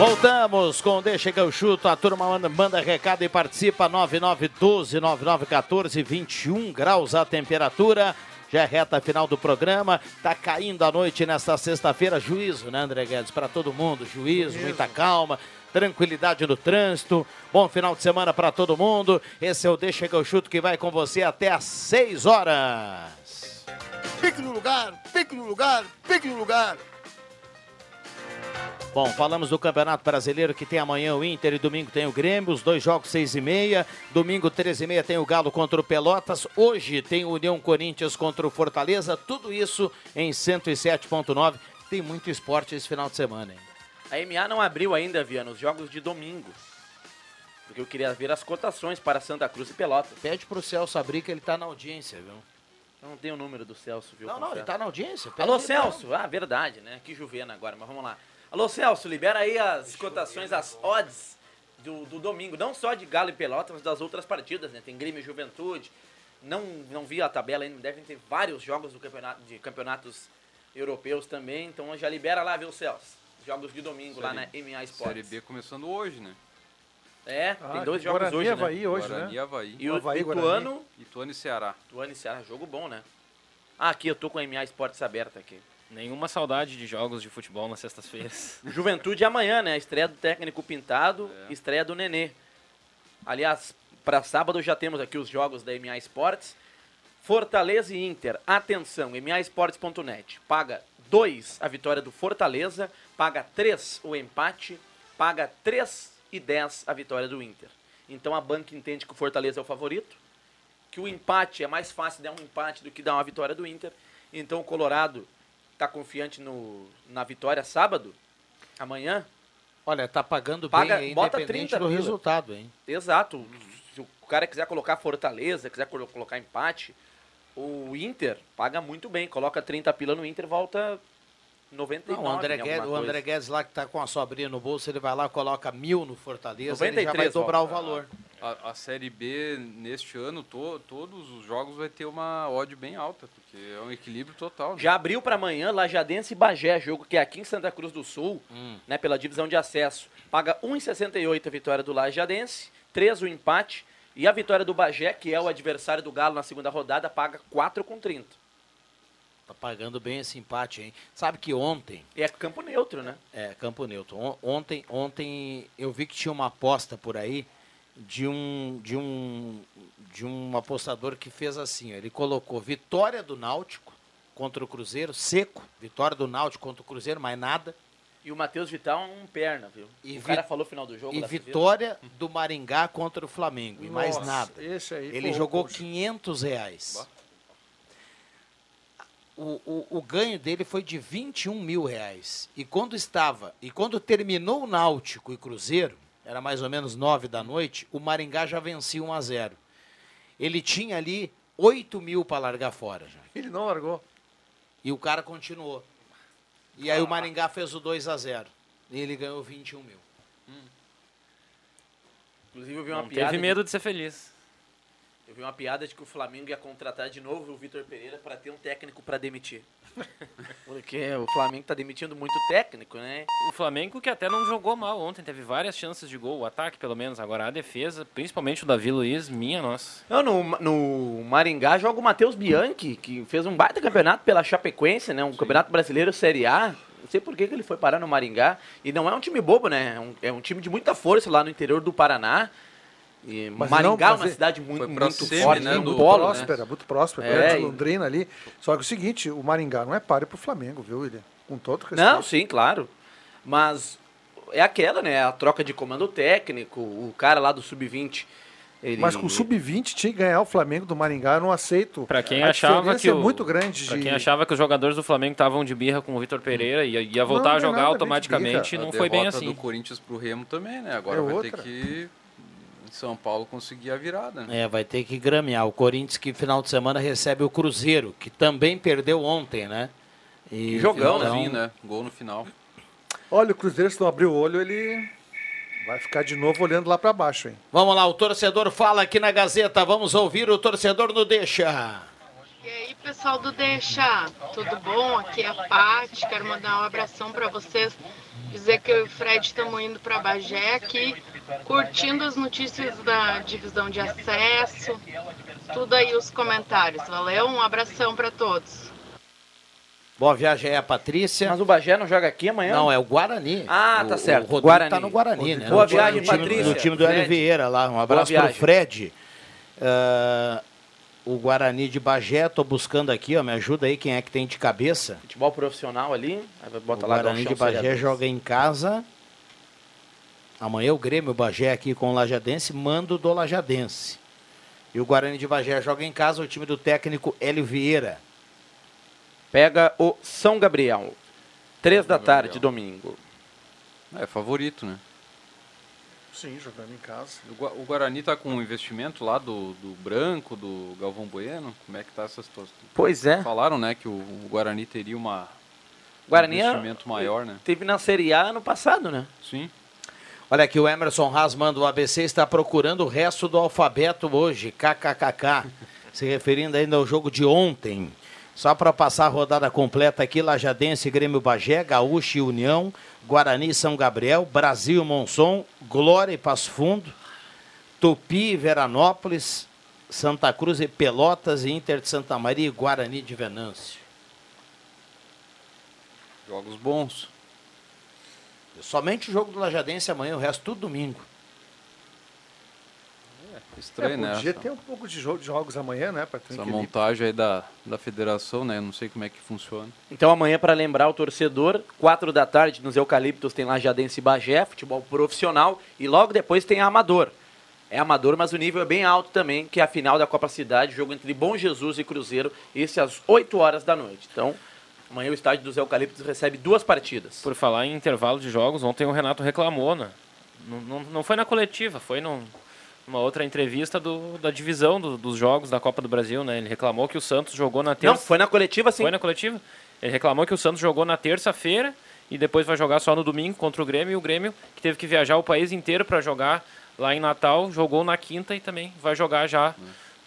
Voltamos com Deixa que eu chuto. A turma manda, manda recado e participa. 9912-9914, 21 graus a temperatura. Já é reta final do programa. Tá caindo a noite nesta sexta-feira. Juízo, né, André Guedes? Para todo mundo. Juízo, muita calma. Tranquilidade no trânsito. Bom final de semana para todo mundo. Esse é o Deixa que eu chuto que vai com você até às 6 horas. Fique no lugar, fique no lugar, fique no lugar. Bom, falamos do Campeonato Brasileiro que tem amanhã o Inter e domingo tem o Grêmio, os dois jogos seis e meia, domingo treze e meia tem o Galo contra o Pelotas, hoje tem o União Corinthians contra o Fortaleza, tudo isso em 107.9, tem muito esporte esse final de semana, hein? A MA não abriu ainda, Viana, os jogos de domingo. Porque eu queria ver as cotações para Santa Cruz e Pelotas. Pede pro Celso abrir que ele tá na audiência, viu? Eu não tenho o número do Celso, viu? Não, não, ele tá na audiência. Alô, Celso. Ah, verdade, né? Que juvena agora, mas vamos lá. Alô, Celso, libera aí as cotações, as odds do, do domingo. Não só de Galo e Pelotas, mas das outras partidas, né? Tem Grêmio e Juventude. Não, não vi a tabela ainda, devem ter vários jogos do campeonato, de campeonatos europeus também. Então já libera lá, viu, Celso? Jogos de domingo lá na Série- MA Série Sports. B começando hoje, né? É, tem Ah, dois que jogos Guarani hoje, e né? Havaí hoje, Guarani né? e Havaí. E o Havaí, Ituano, Guarani. Ituano e Ceará. Ituano e Ceará, jogo bom, né? Ah, aqui eu tô com a MA Esportes aberta aqui. Nenhuma saudade de jogos de futebol nas sextas-feiras. Juventude amanhã, né? Estreia do técnico Pintado, estreia do Nenê. Aliás, para sábado já temos aqui os jogos da MA Esportes. Fortaleza e Inter. Atenção, maesportes.net. Paga 2 a vitória do Fortaleza, paga 3 o empate, paga 3 e 10 a vitória do Inter. Então a banca entende que o Fortaleza é o favorito, que o empate é mais fácil dar um empate do que dar uma vitória do Inter. Então o Colorado está confiante no, na vitória sábado, amanhã. Olha, tá pagando Paga- bem, bota independente 30 do pila. resultado, hein? Exato. Se o cara quiser colocar Fortaleza, quiser colo- colocar empate, o Inter paga muito bem. Coloca 30 pila no Inter, volta 99. Não, o André, Guedes, o André. Guedes lá que tá com a sobrinha no bolso, ele vai lá, coloca mil no Fortaleza, ele já vai 93 dobrar o volta. valor. A, a Série B, neste ano, to- todos os jogos vai ter uma odd bem alta, porque é um equilíbrio total. né? Já abriu para amanhã Lajadense e Bagé, jogo que é aqui em Santa Cruz do Sul, Hum. né, pela divisão de acesso. Paga 1,68 a vitória do Lajadense, 3 o empate, e a vitória do Bagé, que é o adversário do Galo na segunda rodada, paga 4,30. Tá pagando bem esse empate, hein? Sabe que ontem, É campo neutro, né? é, Campo Neutro, on- ontem, ontem eu vi que tinha uma aposta por aí de um, de um, de um apostador que fez assim, ó, ele colocou vitória do Náutico contra o Cruzeiro, seco, vitória do Náutico contra o Cruzeiro, mais nada, E o Matheus Vital é um perna, viu? E o cara falou final do jogo. e vitória do Maringá contra o Flamengo, e mais nada. Esse aí, Ele pô, jogou poxa. 500 reais. O, o, o ganho dele foi de 21 mil reais. E quando estava, e quando terminou o Náutico e Cruzeiro, era mais ou menos 9 da noite, o Maringá já vencia 1 a 0. Ele tinha ali 8 mil para largar fora já. Ele não largou. E o cara continuou. E aí o Maringá fez o 2 a 0. E ele ganhou 21 mil. Inclusive eu vi uma Não piada. teve de- medo de ser feliz. Eu vi uma piada de que o Flamengo ia contratar de novo o Vitor Pereira para ter um técnico para demitir. Porque o Flamengo tá demitindo muito técnico, né? O Flamengo que até não jogou mal ontem, teve várias chances de gol, o ataque pelo menos, agora a defesa, principalmente o Davi Luiz, minha nossa. Não, no, no Maringá joga o Matheus Bianchi, que fez um baita campeonato pela Chapecoense, né? Um campeonato brasileiro Série A. Não sei por que, que ele foi parar no Maringá. E não é um time bobo, né? É um, é um time de muita força lá no interior do Paraná. E Mas Maringá não, é uma cidade muito, Foi pra muito semi, forte, né, né? do- né? próspera, muito próspera, É, perto de e- Londrina ali. Só que é o seguinte, o Maringá não é páreo pro Flamengo, viu, William? Com todo respeito. Não, sim, claro. Mas é aquela, né? A troca de comando técnico, o cara lá do Sub-20. Ele... Mas com o Sub-20 tinha que ganhar o Flamengo do Maringá, eu não aceito. Pra quem A achava que é o, muito grande pra de... quem achava que os jogadores do Flamengo estavam de birra com o Vitor Pereira e ia, ia voltar Não, a não é jogar nada, automaticamente, A não foi bem derrota assim. do Corinthians pro Remo também, né? Agora É vai outra. ter que São Paulo conseguir a virada. Né? É, vai ter que gramear. O Corinthians que final de semana recebe o Cruzeiro, que também perdeu ontem, né? E Jogão, então, né? Gol no final. Olha, o Cruzeiro, se não abrir o olho, ele vai ficar de novo olhando lá pra baixo, hein? Vamos lá, o torcedor fala aqui na Gazeta. Vamos ouvir o torcedor no Deixa. E aí, pessoal do Deixa, tudo bom? Aqui é a Paty, quero mandar um abração para vocês, dizer que eu e o Fred estamos indo para Bagé aqui, curtindo as notícias da divisão de acesso, tudo aí os comentários, valeu? Um abração para todos. Boa viagem aí a Patrícia. Mas o Bagé não joga aqui amanhã? Não, é o Guarani. Ah, O- tá certo. O Rodrigo Guarani. tá no Guarani, né? Boa viagem, time, Patrícia. No time do Fred. Hélio Vieira lá. Um abraço pro. Fred. Ah, o Guarani de Bagé, tô buscando aqui, ó. Me ajuda aí quem é que tem de cabeça. Futebol profissional ali, bota o lá Guarani de Bagé joga em casa. Amanhã o Grêmio Bagé aqui com o Lajadense, mando do Lajadense. E o Guarani de Bagé joga em casa o time do técnico Hélio Vieira. Pega o São Gabriel. Três da Gabriel. tarde, domingo. É favorito, né? Sim, jogando em casa. O, Gua- o Guarani tá com um investimento lá do, do Branco, do Galvão Bueno. Como é que tá essa situação? Pois é. Falaram, né, que o, o Guarani teria uma, Guarani um é- investimento maior, né? Teve na Série A ano passado, né? Sim. Olha aqui, o Emerson Haas manda o ABC está procurando o resto do alfabeto hoje, kkkk. Se referindo ainda ao jogo de ontem. Só para passar a rodada completa aqui, Lajadense, Grêmio Bagé, Gaúcho e União, Guarani São Gabriel, Brasil Monson, Glória e Passo Fundo, Tupi e Veranópolis, Santa Cruz e Pelotas e Inter de Santa Maria e Guarani de Venâncio. Jogos bons. Somente o jogo do Lajadense amanhã, o resto tudo domingo. Estranho, é, né? podia Essa, ter um pouco de, jogo, de jogos amanhã, né? Pra essa montagem aí da, da federação, né? Eu não sei como é que funciona. Então amanhã, para lembrar o torcedor, 4 da tarde nos Eucaliptos tem Lajadense e Bagé, futebol profissional, e logo depois tem a Amador. É amador, mas o nível é bem alto também, que é a final da Copa Cidade, jogo entre Bom Jesus e Cruzeiro, esse às 8 horas da noite. Então, amanhã o estádio dos Eucaliptos recebe duas partidas. Por falar em intervalo de jogos, ontem o Renato reclamou, né? Não, não, não foi na coletiva, foi num, numa outra entrevista do, da divisão do- dos jogos da Copa do Brasil, né? Ele reclamou que o Santos jogou na terça. Não, foi na coletiva sim. Foi na coletiva? Ele reclamou que o Santos jogou na terça-feira e depois vai jogar só no domingo contra o Grêmio. E o Grêmio, que teve que viajar o país inteiro para jogar lá em Natal, jogou na quinta e também vai jogar já.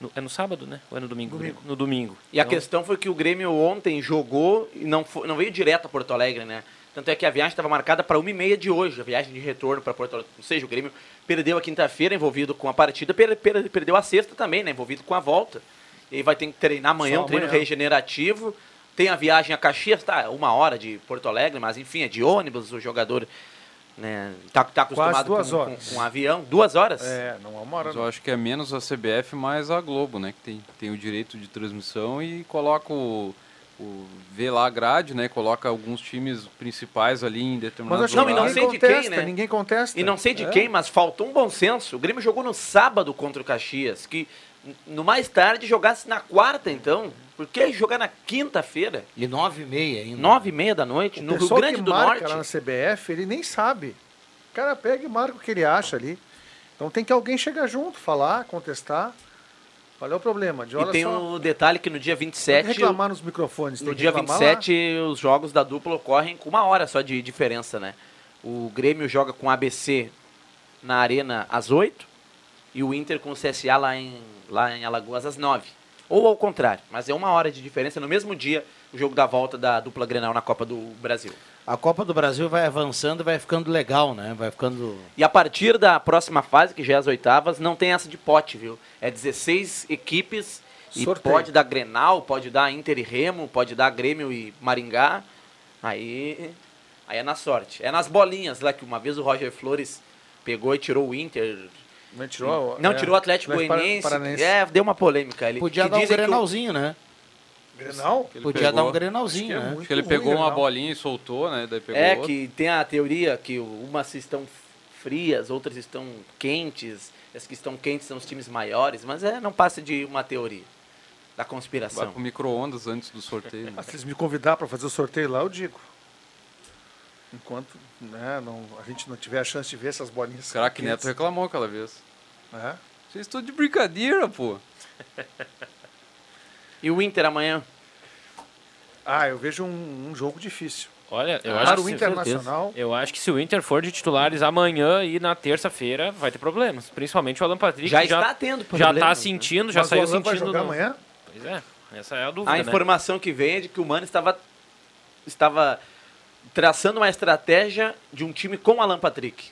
No, é no sábado, né? Ou é no domingo? Domingo. No domingo. E a Então, questão foi que o Grêmio ontem jogou e não, fo- não veio direto a Porto Alegre, né? Tanto é que a viagem estava marcada para uma e meia de hoje, a viagem de retorno para Porto Alegre. Ou seja, o Grêmio perdeu a quinta-feira envolvido com a partida, per- per- perdeu a sexta também, né? Envolvido com a volta. E aí vai ter que treinar amanhã, Só um treino amanhã. regenerativo. Tem a viagem a Caxias, tá? Uma hora de Porto Alegre, mas enfim, é de ônibus, o jogador né, tá, tá acostumado duas com, horas. com, com avião. Duas horas? É, não é uma hora. Mas eu acho que é menos a CBF, mais a Globo, né? Que tem, tem o direito de transmissão e coloca o, o. vê lá a grade, né? Coloca alguns times principais ali em determinado Mas acho que Não, e não ninguém sei de contesta, quem, né? ninguém contesta. E não sei de É. quem, mas faltou um bom senso. O Grêmio jogou no sábado contra o Caxias, que no mais tarde jogasse na quarta, então. Por que jogar na quinta-feira? E nove e meia ainda. Nove e meia da noite, O no Rio Grande que do marca Norte. lá na CBF, ele nem sabe. O cara pega e marca o que ele acha ali. Então tem que alguém chegar junto, falar, contestar. Qual é o problema? De E tem só, um detalhe que no dia tem 27, que reclamar nos microfones. tem no dia reclamar 27, os jogos da dupla ocorrem com uma hora só de diferença, né? O Grêmio joga com o ABC na Arena às 8 e o Inter com o CSA lá em, lá em Alagoas às 9. Ou ao contrário, mas é uma hora de diferença no mesmo dia o jogo da volta da dupla Grenal na Copa do Brasil. A Copa do Brasil vai avançando e vai ficando legal, né? Vai ficando. E a partir da próxima fase, que já é as oitavas, não tem essa de pote, viu? É 16 equipes e Sorteio. pode dar Grenal, pode dar Inter e Remo, pode dar Grêmio e Maringá. Aí, aí é na sorte. É nas bolinhas lá que uma vez o Roger Flores pegou e tirou o Inter. Não tirou, Não, é, tirou o Atlético Goianiense. É, deu uma polêmica ali. Podia Que dar um que o- grenalzinho, né? Grenal? Ele Podia pegou- dar um grenalzinho, Acho que é né? Acho que ele ruim, pegou uma bolinha e soltou, né? Daí pegou É, outra. que tem a teoria que umas estão frias, outras estão quentes. As que estão quentes são os times maiores, mas é, não passa de uma teoria da Vai conspiração. pro micro-ondas antes do sorteio. né? Ah, se eles me convidar para fazer o sorteio lá, eu digo. Enquanto né, não, a gente não tiver a chance de ver essas bolinhas. O craque Neto reclamou aquela vez. né? Vocês estão de brincadeira, pô. E o Inter amanhã? Ah, eu vejo um, um jogo difícil. Olha, eu Para acho, o que, Internacional, eu acho que se o Inter for de titulares amanhã e na terça-feira, vai ter problemas. Principalmente o Alan Patrick. Já que está tendo Já problemas, está né? sentindo, já mas o saiu Alan vai sentindo. jogar no- amanhã? Pois é, essa é a dúvida. A né? informação que vem é de que o Mano estava, estava traçando uma estratégia de um time com Alan Patrick.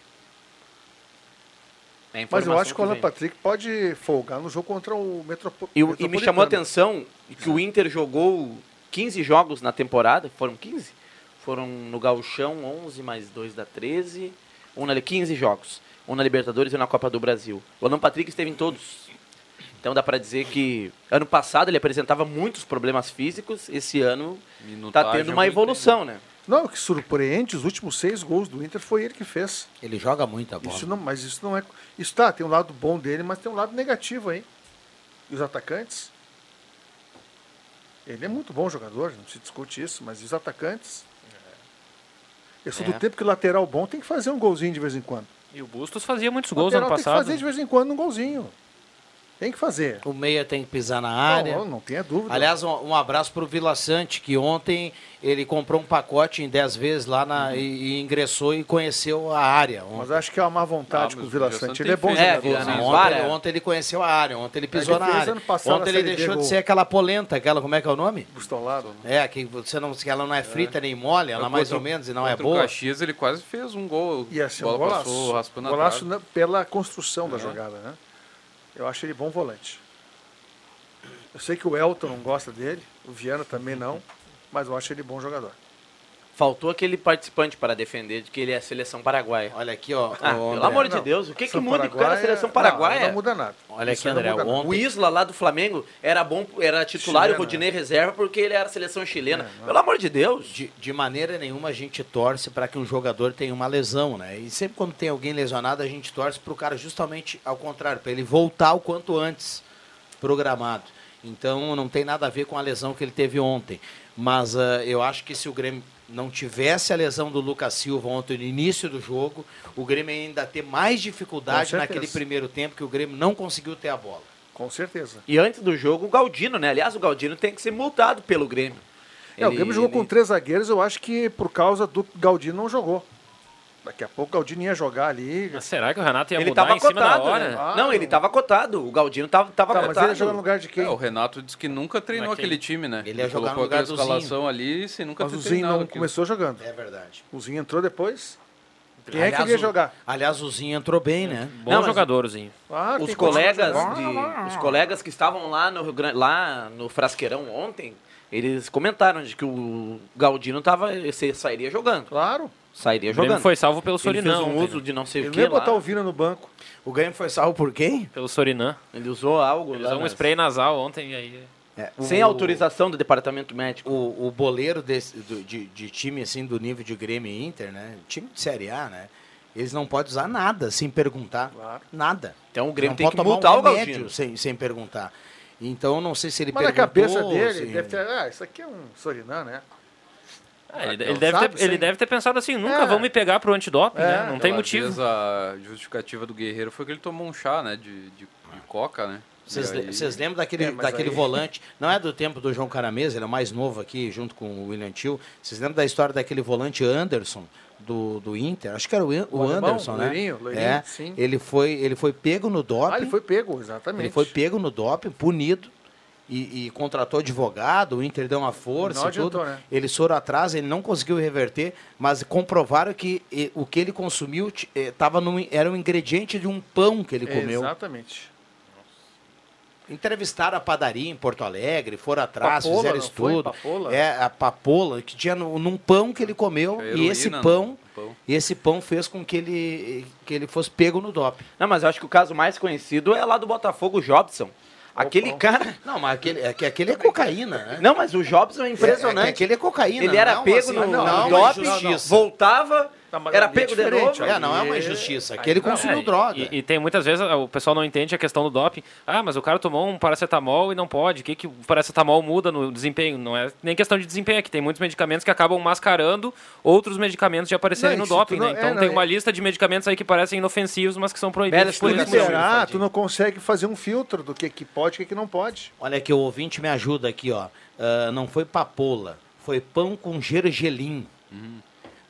É Mas eu acho que o Alan vem. Patrick pode folgar no jogo contra o Metropo E, o- e me Metropolitano. chamou a atenção que o Inter jogou 15 jogos na temporada, foram 15? Foram no Gauchão 11 mais 2 da 13, um na 15 jogos, um na Libertadores e um na Copa do Brasil. O Alan Patrick esteve em todos. Então dá pra dizer que ano passado ele apresentava muitos problemas físicos, esse ano tá Minutagem tendo uma evolução, né? Não, o que surpreende, os últimos seis gols do Inter foi ele que fez. Ele joga muito a bola. Isso não, mas isso não é. Isso tá, tem um lado bom dele, mas tem um lado negativo aí. E os atacantes? Ele é muito bom jogador, não se discute isso, mas e os atacantes? Eu sou É. do tempo que o lateral bom tem que fazer um golzinho de vez em quando. E o Bustos fazia muitos O gols ano lateral tem que passado. fazer de vez em quando um golzinho. Tem que fazer. O meia tem que pisar na área. Não, não tenha dúvida. Aliás, um, um abraço para o Vila Sante, que ontem ele comprou um pacote em 10 vezes lá na, e, e ingressou e conheceu a área. Mas eu acho que é uma má vontade Ah, com o mas Vila Sante. Ele é bom tem jogador. né? né? Ontem, ontem ele conheceu a área, ontem ele pisou ele na área. ontem ele deixou de ser aquela polenta, aquela, como é que é o nome? Pistolado. É, que você não, que ela não é frita nem mole, ela Contra mais o- ou menos e não é contra o boa. Caxias ele quase fez um gol. Ia ser a um bola golaço. passou raspando a golaço na- pela construção da É. jogada, né? Eu acho ele bom volante. Eu sei que o Elton não gosta dele, o Viana também não, mas eu acho ele bom jogador. Faltou aquele participante para defender de que ele é a seleção paraguaia. Olha aqui, ó. Ah, pelo André. amor de Não, Deus, o que, que muda o cara é paraguaia- seleção não, paraguaia? não muda nada. Olha Isso aqui, André. não. Ontem, O Isla lá do Flamengo era bom, era titular e o Rodinei reserva porque ele era seleção chilena. Pelo amor de Deus. De, de maneira nenhuma a gente torce para que um jogador tenha uma lesão, né? E sempre quando tem alguém lesionado, a gente torce para o cara justamente ao contrário, para ele voltar o quanto antes programado. Então não tem nada a ver com a lesão que ele teve ontem. Mas ah, eu acho que se o Grêmio não tivesse a lesão do Lucas Silva ontem no início do jogo, o Grêmio ainda ter mais dificuldade naquele primeiro tempo que o Grêmio não conseguiu ter a bola. Com certeza. E antes do jogo, o Galdino, né? Aliás, o Galdino tem que ser multado pelo Grêmio. É, o Ele- Grêmio jogou ele- com três zagueiros, eu acho que por causa do Galdino não jogou. Daqui a pouco o Galdino ia jogar ali. Mas será que o Renato ia Ele mudar tava em cima da cotado, hora? né? não, ele tava cotado. O Galdino tava, tava Tá, mas cotado. ele ia jogar no lugar de quem? É, o Renato disse que nunca treinou Mas aquele time, né? Ele ia jogar colocou no lugar aquela do Zinho. escalação ali sem nunca Mas ter o Zinho treinado não aquilo. começou jogando. É verdade. O Zinho entrou depois. Quem é que Aliás, ia o- jogar? Aliás, o Zinho entrou bem, né? Bom Não, mas- jogador, o Zinho. Ah, os colegas, de os colegas que estavam lá no, Rio Grande- lá no Frasqueirão ontem, eles comentaram de que o Galdino tava, se- sairia jogando. Claro. Sairia O Grêmio jogando. foi salvo pelo Ele Sorinã fez um ontem, uso né? de não sei Ele o que ia lá. botar o Vina no banco. O Grêmio foi salvo por quem? Pelo Sorinã. Ele usou algo Ele lá usou um nas- spray nasal ontem e aí... sem O- autorização do departamento médico. O, o boleiro desse, do- de, de time assim do nível de Grêmio e Inter, né? Time de Série A, né? Eles não podem usar nada sem perguntar. Nada. Então o Grêmio não tem pode que tomar multar um o remédio Galdino. sem, sem perguntar. Então eu não sei se ele Mas na perguntou. cabeça dele, se- deve ter. Ah, isso aqui é um Sorinã, né? Ah, ele, ele deve sabe, ter, ele deve ter pensado assim, nunca É. vão me pegar pro antidoping, É. né? Não tem motivo. vez a justificativa do Guerreiro foi que ele tomou um chá, né? De, de, de coca, né? Vocês aí- lembram daquele, É, daquele aí- volante? Não é do tempo do João Caramês, ele é mais novo aqui, junto com o William Tio. Vocês lembram da história daquele volante Anderson do, do Inter? Acho que era o, o O alemão, Anderson, né? loirinho, loirinho, é, sim. Ele foi, ele foi pego no doping. Ah, ele foi pego, exatamente. Ele foi pego no doping, punido. E, e contratou advogado, o Inter deu uma força Não e tudo. adiantou, né? Eles foram atrás, ele não conseguiu reverter, mas comprovaram que eh, o que ele consumiu ti- eh, tava num- era um ingrediente de um pão que ele comeu. Exatamente. Entrevistaram a padaria em Porto Alegre, foram atrás, Papola, fizeram estudo. Papola? É, a papola, que tinha no- num pão que ele comeu, Tinha e heroína esse no pão, pão. e esse pão fez com que ele, que ele fosse pego no doping. Não, mas eu acho que o caso mais conhecido é lá do Botafogo, o Jobson. Aquele cara. Não, mas aquele, é que aquele é cocaína, né? Não, mas o Jobson é É, é impressionante. que aquele é cocaína. Ele era não, pego assim, no, não, no não, doping, voltava, era é pego de diferente, novo. É, não é uma Aí- injustiça. Aquele aí- consumiu É, droga. E, e tem muitas vezes ah, o pessoal não entende a questão do doping. Ah, mas o cara tomou um paracetamol e não pode. O que, que o paracetamol muda no desempenho? Não é nem questão de desempenho, é que tem muitos medicamentos que acabam mascarando outros medicamentos de aparecerem Não, no doping, tu não- né? Então é, não, tem é- uma lista de medicamentos aí que parecem inofensivos, mas que são proibidos por isso. liberar, tu não consegue fazer um filtro do que, que pode e o que, que não pode. Olha aqui, o ouvinte me ajuda aqui, ó. Ah, não foi papola, foi pão com gergelim.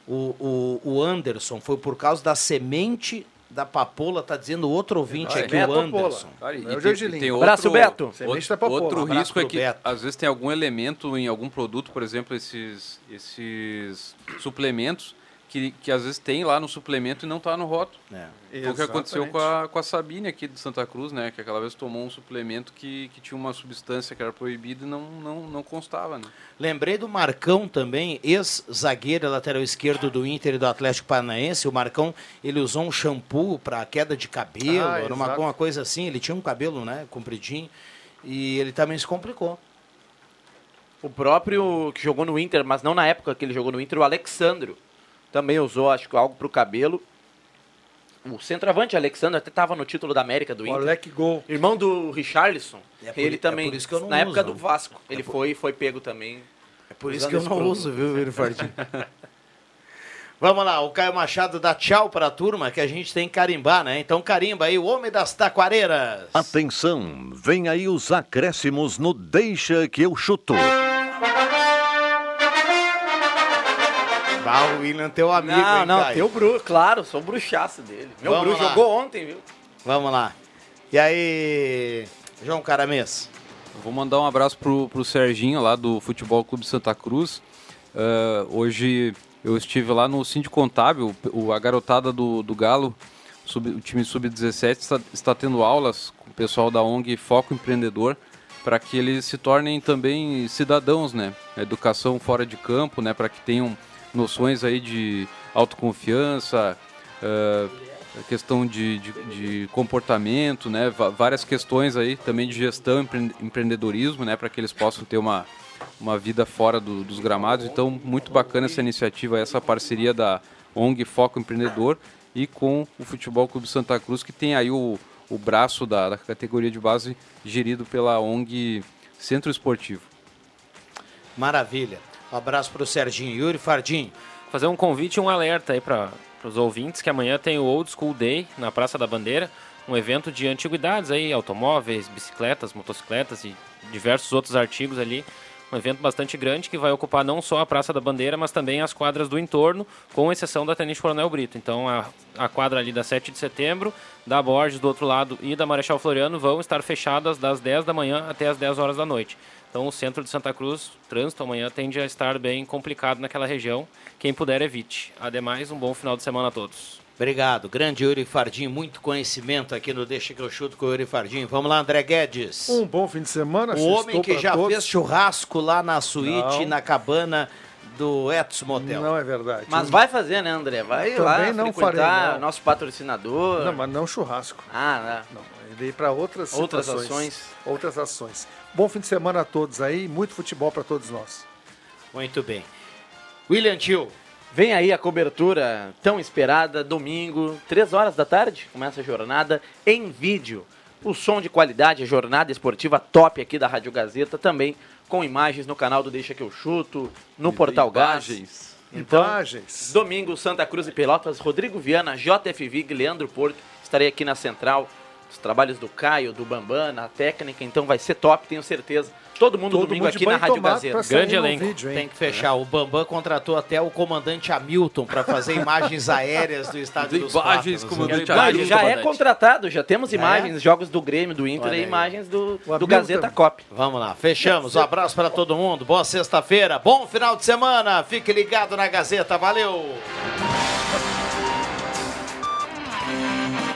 O, o, o Anderson foi por causa da semente da papola, tá dizendo outro ouvinte é aqui, Beto o. Anderson. Cara, e é o tem, tem Abraço, outro, Beto. Semente da Outro, papola. outro Abraço risco é que Beto. às vezes tem algum elemento em algum produto, por exemplo, esses, esses suplementos, que, que às vezes tem lá no suplemento e não está no rótulo. É. Foi o que aconteceu com a, com a Sabine aqui de Santa Cruz, né? Que aquela vez tomou um suplemento que, que tinha uma substância que era proibida e não, não, não constava, né? Lembrei do Marcão também, ex-zagueiro lateral esquerdo do Inter e do Atlético Paranaense. O Marcão, ele usou um shampoo para queda de cabelo, Ah, era uma, uma coisa assim. Ele tinha um cabelo, né, compridinho, e ele também se complicou. O próprio que jogou no Inter, mas não na época que ele jogou no Inter, o Alexandro. Também usou, acho que algo pro cabelo. O centroavante Alexandre até estava no título da América do O Inter. Alec Gol. Irmão do Richarlison. É por- ele é também. por isso que eu não na época uso. do Vasco. Ele É por- foi foi pego também. É por isso que eu não produto. uso, viu, Vini Fardinho? Vamos lá, o Caio Machado dá tchau para a turma que a gente tem que carimbar, né? Então carimba aí, o homem das taquareiras. Atenção, vem aí os acréscimos no Deixa que eu chuto. Ah, o William teu amigo, Não, hein, não, Caio? teu bruxo, claro, sou bruxaço dele. Meu Vamos bruxo lá. jogou ontem, viu? Vamos lá. E aí, João Caramês? Eu Vou mandar um abraço pro, pro Serginho lá do Futebol Clube Santa Cruz. Ah, hoje eu estive lá no Cindy Contábil, o, a garotada do, do Galo, sub- o time Sub-17 está, está tendo aulas com o pessoal da ONG Foco Empreendedor para que eles se tornem também cidadãos, né? Educação fora de campo, né? Para que tenham noções aí de autoconfiança, a questão de, de, de comportamento, né? Várias questões aí também de gestão, empre- empreendedorismo, né? Para que eles possam ter uma, uma vida fora do- dos gramados. Então, muito bacana essa iniciativa, essa parceria da ONG Foco Empreendedor e com o Futebol Clube Santa Cruz, que tem aí o, o braço da, da categoria de base gerido pela ONG Centro Esportivo. Maravilha. Um abraço pro Serginho. Yuri Fardim. Fazer um convite e um alerta aí para os ouvintes que amanhã tem o Old School Day na Praça da Bandeira, um evento de antiguidades aí, automóveis, bicicletas, motocicletas e diversos outros artigos ali. Um evento bastante grande que vai ocupar não só a Praça da Bandeira, mas também as quadras do entorno, com exceção da Tenente Coronel Brito. Então a, a quadra ali da 7 de setembro, da Borges do outro lado e da Marechal Floriano vão estar fechadas das 10 da manhã até as 10 horas da noite. Então o centro de Santa Cruz, o trânsito amanhã tende a estar bem complicado naquela região. Quem puder, evite. Ademais, um bom final de semana a todos. Obrigado. Grande Yuri Fardim, muito conhecimento aqui no Deixa que eu chuto com o Yuri Fardim. Vamos lá, André Guedes. Um bom fim de semana. O homem que já todos. fez churrasco lá na suíte, Não. na cabana do Edson Motel. Não é verdade. Mas vai fazer, né, André? Vai Também lá não frequentar farei, não. nosso patrocinador. Não, mas não churrasco. Ah, não. Para outras Outras situações. ações. Outras ações. Bom fim de semana a todos aí. Muito futebol para todos nós. Muito bem. William Tio. Vem aí a cobertura tão esperada, domingo, 3 horas da tarde, começa a jornada em vídeo. O som de qualidade, a jornada esportiva top aqui da Rádio Gazeta, também com imagens no canal do Deixa Que Eu Chuto, no Portal Gás. Imagens. Então, Imagens. domingo, Santa Cruz e Pelotas, Rodrigo Viana, JFV, Leandro Porto, estarei aqui na Central, os trabalhos do Caio, do Bambam, na técnica, então vai ser top, tenho certeza. Todo mundo Todo domingo mundo aqui na Rádio Gazeta. Grande elenco. vídeo? Tem que fechar. O Bambam contratou até o comandante Hamilton para fazer imagens aéreas do estádio dos Imagens, comandante Hamilton, já é comandante. contratado, já temos É? imagens, jogos do Grêmio, do Inter Olha e imagens do, do. Gazeta Cop. Vamos lá, fechamos. Um abraço para todo mundo. Boa sexta-feira, bom final de semana. Fique ligado na Gazeta. Valeu!